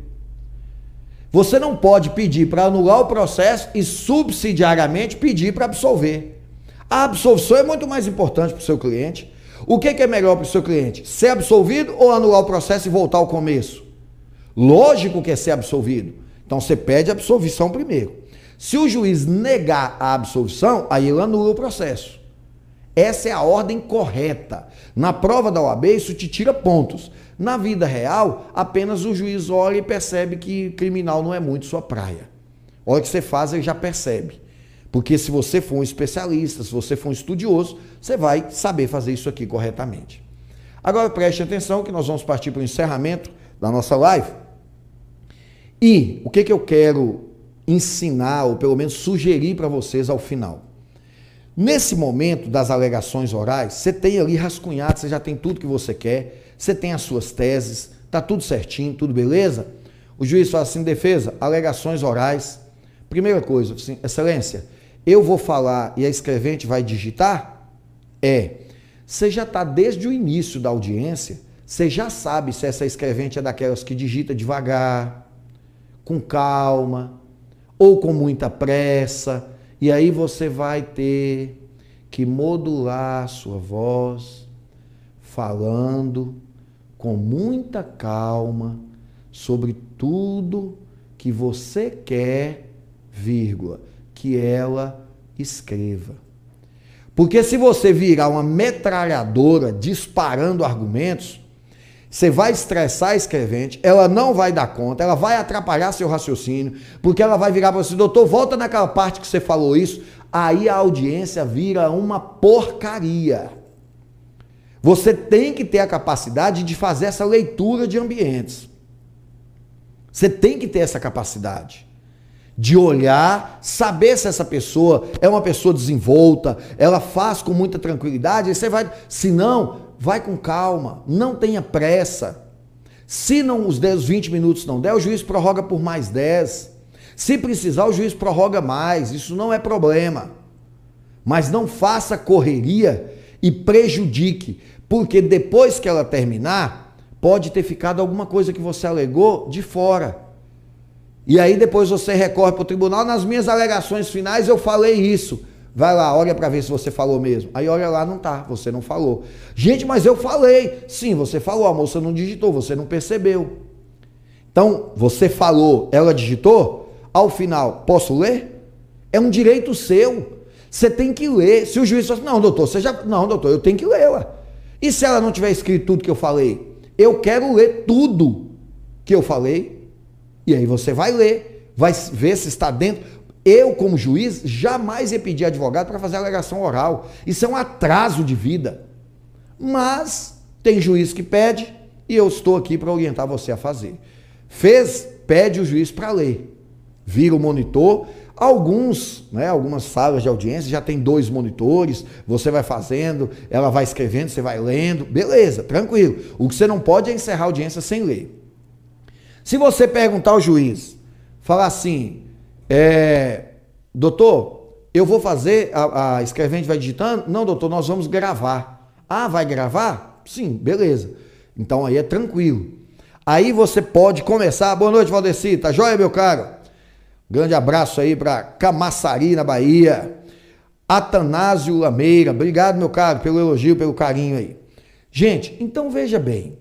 Você não pode pedir para anular o processo e subsidiariamente pedir para absolver. A absolvição é muito mais importante para o seu cliente. O que, que é melhor para o seu cliente? Ser absolvido ou anular o processo e voltar ao começo? Lógico que é ser absolvido. Então você pede absolvição primeiro. Se o juiz negar a absolvição, aí ele anula o processo. Essa é a ordem correta. Na prova da OAB, isso te tira pontos. Na vida real, apenas o juiz olha e percebe que criminal não é muito sua praia. A hora que você faz, ele já percebe. Porque se você for um especialista, se você for um estudioso, você vai saber fazer isso aqui corretamente. Agora preste atenção que nós vamos partir para o encerramento da nossa live. E o que, que eu quero ensinar, ou pelo menos sugerir para vocês ao final? Nesse momento das alegações orais, você tem ali rascunhado, você já tem tudo que você quer, você tem as suas teses, tá tudo certinho, tudo beleza? O juiz fala assim, defesa, alegações orais. Primeira coisa, assim, excelência, eu vou falar e a escrevente vai digitar? É. Você já está desde o início da audiência, você já sabe se essa escrevente é daquelas que digita devagar, com calma, ou com muita pressa, e aí você vai ter que modular sua voz, falando com muita calma sobre tudo que você quer, vírgula que ela escreva. Porque se você virar uma metralhadora disparando argumentos, você vai estressar a escrevente, ela não vai dar conta, ela vai atrapalhar seu raciocínio, porque ela vai virar para você, doutor, volta naquela parte que você falou isso, aí a audiência vira uma porcaria. Você tem que ter a capacidade de fazer essa leitura de ambientes. Você tem que ter essa capacidade de olhar, saber se essa pessoa é uma pessoa desenvolta, ela faz com muita tranquilidade, aí você vai, se não, vai com calma, não tenha pressa. Se não os 10, 20 minutos não der, o juiz prorroga por mais 10. Se precisar, o juiz prorroga mais, isso não é problema. Mas não faça correria e prejudique, porque depois que ela terminar, pode ter ficado alguma coisa que você alegou de fora. E aí depois você recorre para o tribunal. Nas minhas alegações finais eu falei isso. Vai lá, olha para ver se você falou mesmo. Aí olha lá, não tá, você não falou. Gente, mas eu falei. Sim, você falou, a moça não digitou, você não percebeu. Então, você falou, ela digitou, ao final, posso ler? É um direito seu. Você tem que ler. Se o juiz fala assim, não, doutor, você já. Não, doutor, eu tenho que ler, ué. E se ela não tiver escrito tudo que eu falei? Eu quero ler tudo que eu falei e aí você vai ler, vai ver se está dentro. Eu, como juiz, jamais ia pedir advogado para fazer alegação oral. Isso é um atraso de vida. Mas tem juiz que pede e eu estou aqui para orientar você a fazer. Fez, pede o juiz para ler. Vira o monitor. Alguns, né, algumas salas de audiência já tem dois monitores, você vai fazendo, ela vai escrevendo, você vai lendo, beleza, tranquilo. O que você não pode é encerrar a audiência sem ler. Se você perguntar ao juiz, falar assim, é, doutor, eu vou fazer, a, a escrevente vai digitando? Não, doutor, nós vamos gravar. Ah, vai gravar? Sim, beleza. Então aí é tranquilo. Aí você pode começar. Boa noite, Valdeci. Tá joia, meu caro? Grande abraço aí para Camaçari, na Bahia. Atanásio Lameira. Obrigado, meu caro, pelo elogio, pelo carinho aí. Gente, então veja bem.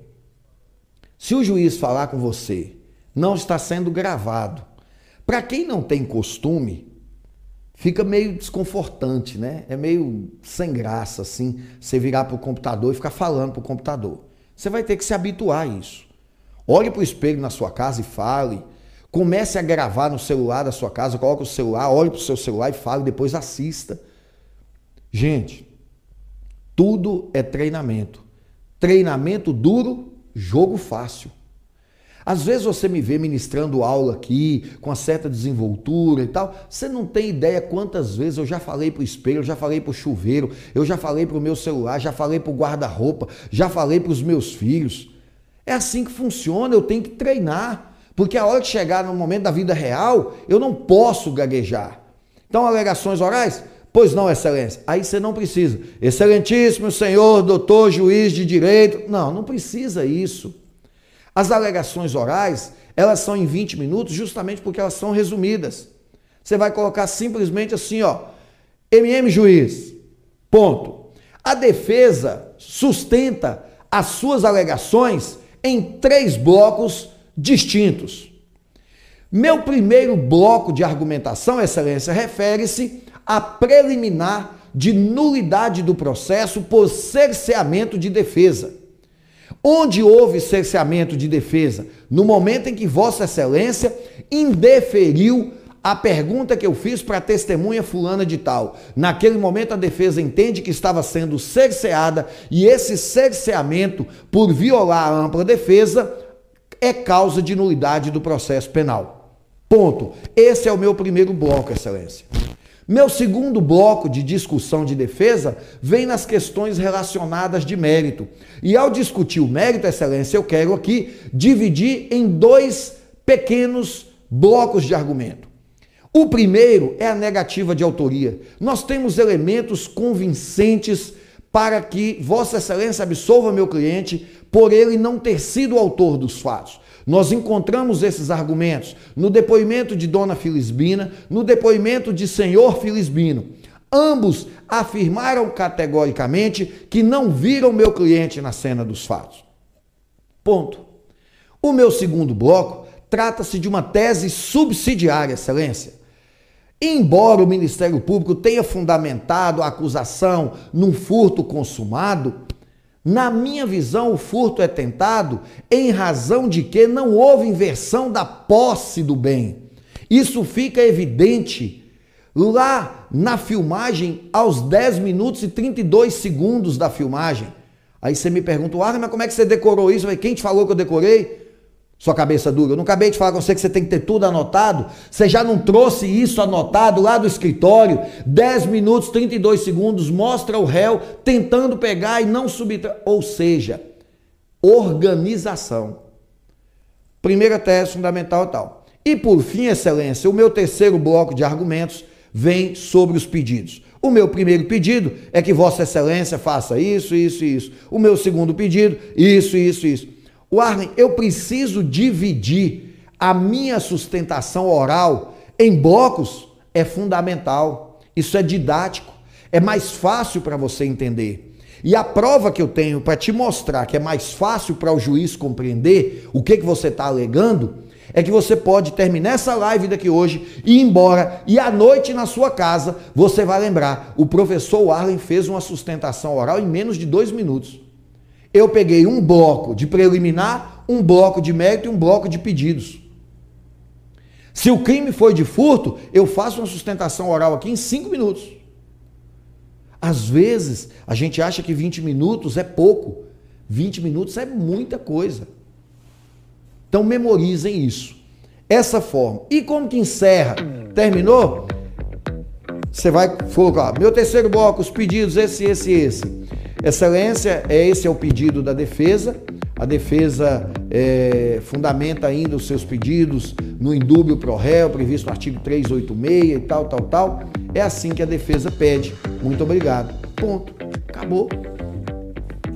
Se o juiz falar com você, não está sendo gravado. Para quem não tem costume, fica meio desconfortante, né? É meio sem graça, assim, você virar para o computador e ficar falando para o computador. Você vai ter que se habituar a isso. Olhe para o espelho na sua casa e fale. Comece a gravar no celular da sua casa, coloque o celular, olhe para o seu celular e fale, depois assista. Gente, tudo é treinamento. Treinamento duro jogo fácil. Às vezes você me vê ministrando aula aqui, com uma certa desenvoltura e tal, você não tem ideia quantas vezes eu já falei para o espelho, já falei para o chuveiro, eu já falei para o meu celular, já falei para o guarda-roupa, já falei para os meus filhos. É assim que funciona, eu tenho que treinar, porque a hora de chegar no momento da vida real, eu não posso gaguejar. Então, alegações orais, Pois não, excelência. Aí você não precisa. Excelentíssimo senhor, doutor, juiz de direito. Não, não precisa isso. As alegações orais, elas são em 20 minutos justamente porque elas são resumidas. Você vai colocar simplesmente assim, ó, MM juiz, ponto. A defesa sustenta as suas alegações em três blocos distintos. Meu primeiro bloco de argumentação, Excelência, refere-se a preliminar de nulidade do processo por cerceamento de defesa. Onde houve cerceamento de defesa? No momento em que Vossa Excelência indeferiu a pergunta que eu fiz para a testemunha fulana de tal. Naquele momento a defesa entende que estava sendo cerceada e esse cerceamento por violar a ampla defesa é causa de nulidade do processo penal. Ponto. Esse é o meu primeiro bloco, excelência. Meu segundo bloco de discussão de defesa vem nas questões relacionadas de mérito. E ao discutir o mérito, excelência, eu quero aqui dividir em dois pequenos blocos de argumento. O primeiro é a negativa de autoria. Nós temos elementos convincentes para que Vossa Excelência absolva meu cliente por ele não ter sido o autor dos fatos. Nós encontramos esses argumentos no depoimento de Dona Filisbina, no depoimento de Senhor Filisbino. Ambos afirmaram categoricamente que não viram meu cliente na cena dos fatos. Ponto. O meu segundo bloco trata-se de uma tese subsidiária, Excelência. Embora o Ministério Público tenha fundamentado a acusação num furto consumado, na minha visão, o furto é tentado em razão de que não houve inversão da posse do bem. Isso fica evidente lá na filmagem, aos 10 minutos e 32 segundos da filmagem. Aí você me pergunta, ah, mas como é que você decorou isso? Quem te falou que eu decorei? Sua cabeça dura. Eu não acabei de falar com você que você tem que ter tudo anotado? Você já não trouxe isso anotado lá do escritório? 10 minutos, 32 segundos, mostra o réu tentando pegar e não subir. Ou seja, organização. Primeira tese fundamental tal. E por fim, excelência, o meu terceiro bloco de argumentos vem sobre os pedidos. O meu primeiro pedido é que Vossa Excelência faça isso, isso e isso. O meu segundo pedido, isso, isso, isso. Warren, eu preciso dividir a minha sustentação oral em blocos, é fundamental. Isso é didático, é mais fácil para você entender. E a prova que eu tenho para te mostrar que é mais fácil para o juiz compreender o que, que você está alegando é que você pode terminar essa live daqui hoje e ir embora e à noite na sua casa você vai lembrar: o professor Warren fez uma sustentação oral em menos de dois minutos eu peguei um bloco de preliminar, um bloco de mérito e um bloco de pedidos. Se o crime foi de furto, eu faço uma sustentação oral aqui em cinco minutos. Às vezes, a gente acha que 20 minutos é pouco. 20 minutos é muita coisa. Então, memorizem isso. Essa forma. E como que encerra? Terminou? Você vai colocar, meu terceiro bloco, os pedidos, esse, esse, esse. Excelência, é esse é o pedido da defesa. A defesa é, fundamenta ainda os seus pedidos no indúbio pro réu, previsto no artigo 386 e tal, tal, tal. É assim que a defesa pede. Muito obrigado. Ponto. Acabou.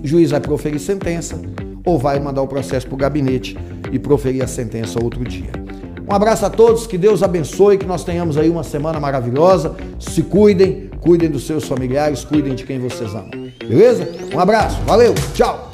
O juiz vai proferir sentença ou vai mandar o processo para o gabinete e proferir a sentença outro dia. Um abraço a todos, que Deus abençoe, que nós tenhamos aí uma semana maravilhosa. Se cuidem, cuidem dos seus familiares, cuidem de quem vocês amam. Beleza? Um abraço, valeu, tchau!